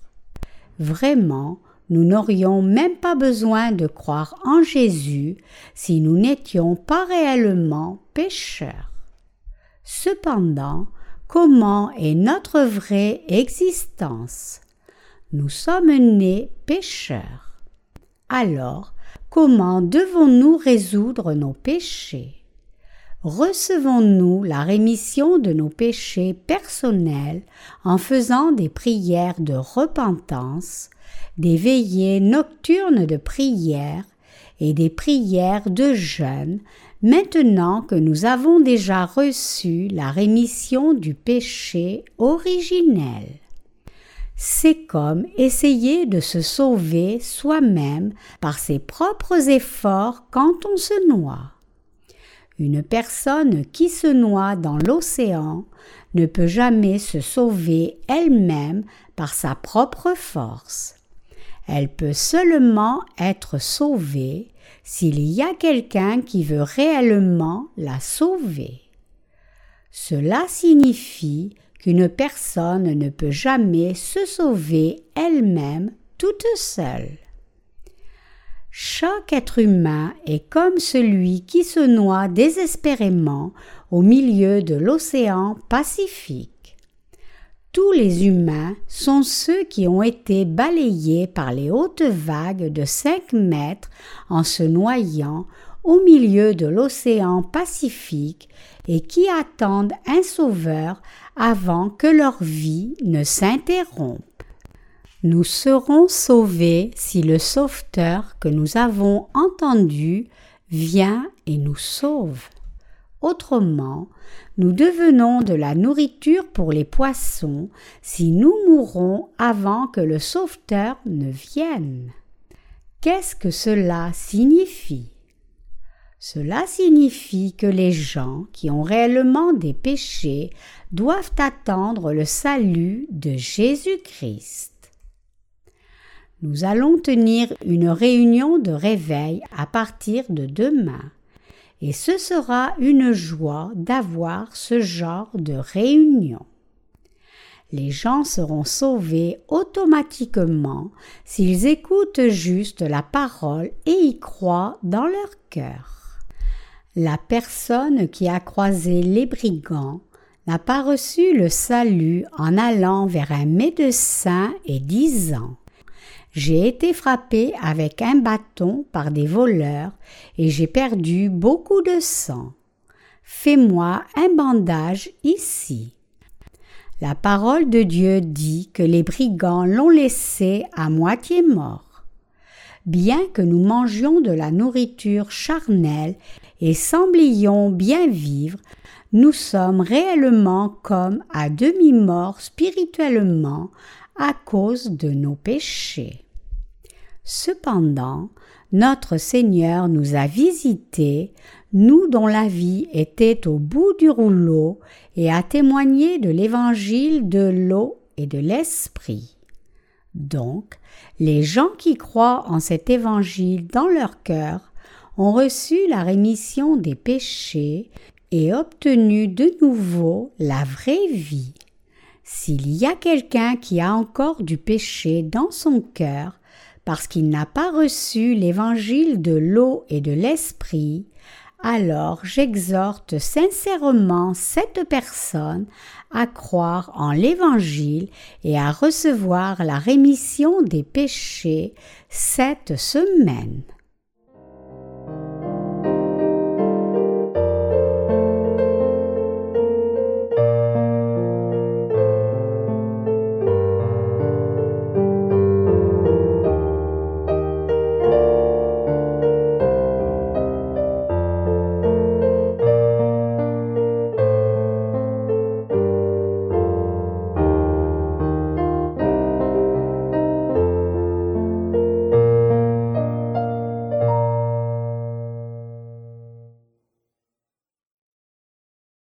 Vraiment, nous n'aurions même pas besoin de croire en Jésus si nous n'étions pas réellement pécheurs. Cependant, comment est notre vraie existence? Nous sommes nés pécheurs. Alors, comment devons-nous résoudre nos péchés? Recevons-nous la rémission de nos péchés personnels en faisant des prières de repentance des veillées nocturnes de prière et des prières de jeûne, maintenant que nous avons déjà reçu la rémission du péché originel. C'est comme essayer de se sauver soi-même par ses propres efforts quand on se noie. Une personne qui se noie dans l'océan ne peut jamais se sauver elle-même par sa propre force. Elle peut seulement être sauvée s'il y a quelqu'un qui veut réellement la sauver. Cela signifie qu'une personne ne peut jamais se sauver elle-même toute seule. Chaque être humain est comme celui qui se noie désespérément au milieu de l'océan Pacifique tous les humains sont ceux qui ont été balayés par les hautes vagues de cinq mètres en se noyant au milieu de l'océan Pacifique et qui attendent un sauveur avant que leur vie ne s'interrompe. Nous serons sauvés si le sauveteur que nous avons entendu vient et nous sauve. Autrement, nous devenons de la nourriture pour les poissons si nous mourrons avant que le sauveteur ne vienne. Qu'est-ce que cela signifie? Cela signifie que les gens qui ont réellement des péchés doivent attendre le salut de Jésus-Christ. Nous allons tenir une réunion de réveil à partir de demain et ce sera une joie d'avoir ce genre de réunion. Les gens seront sauvés automatiquement s'ils écoutent juste la parole et y croient dans leur cœur. La personne qui a croisé les brigands n'a pas reçu le salut en allant vers un médecin et disant j'ai été frappé avec un bâton par des voleurs et j'ai perdu beaucoup de sang. Fais-moi un bandage ici. La parole de Dieu dit que les brigands l'ont laissé à moitié mort. Bien que nous mangions de la nourriture charnelle et semblions bien vivre, nous sommes réellement comme à demi-mort spirituellement à cause de nos péchés. Cependant, notre Seigneur nous a visités, nous dont la vie était au bout du rouleau, et a témoigné de l'évangile de l'eau et de l'esprit. Donc, les gens qui croient en cet évangile dans leur cœur ont reçu la rémission des péchés et obtenu de nouveau la vraie vie. S'il y a quelqu'un qui a encore du péché dans son cœur, parce qu'il n'a pas reçu l'évangile de l'eau et de l'esprit, alors j'exhorte sincèrement cette personne à croire en l'Évangile et à recevoir la rémission des péchés cette semaine.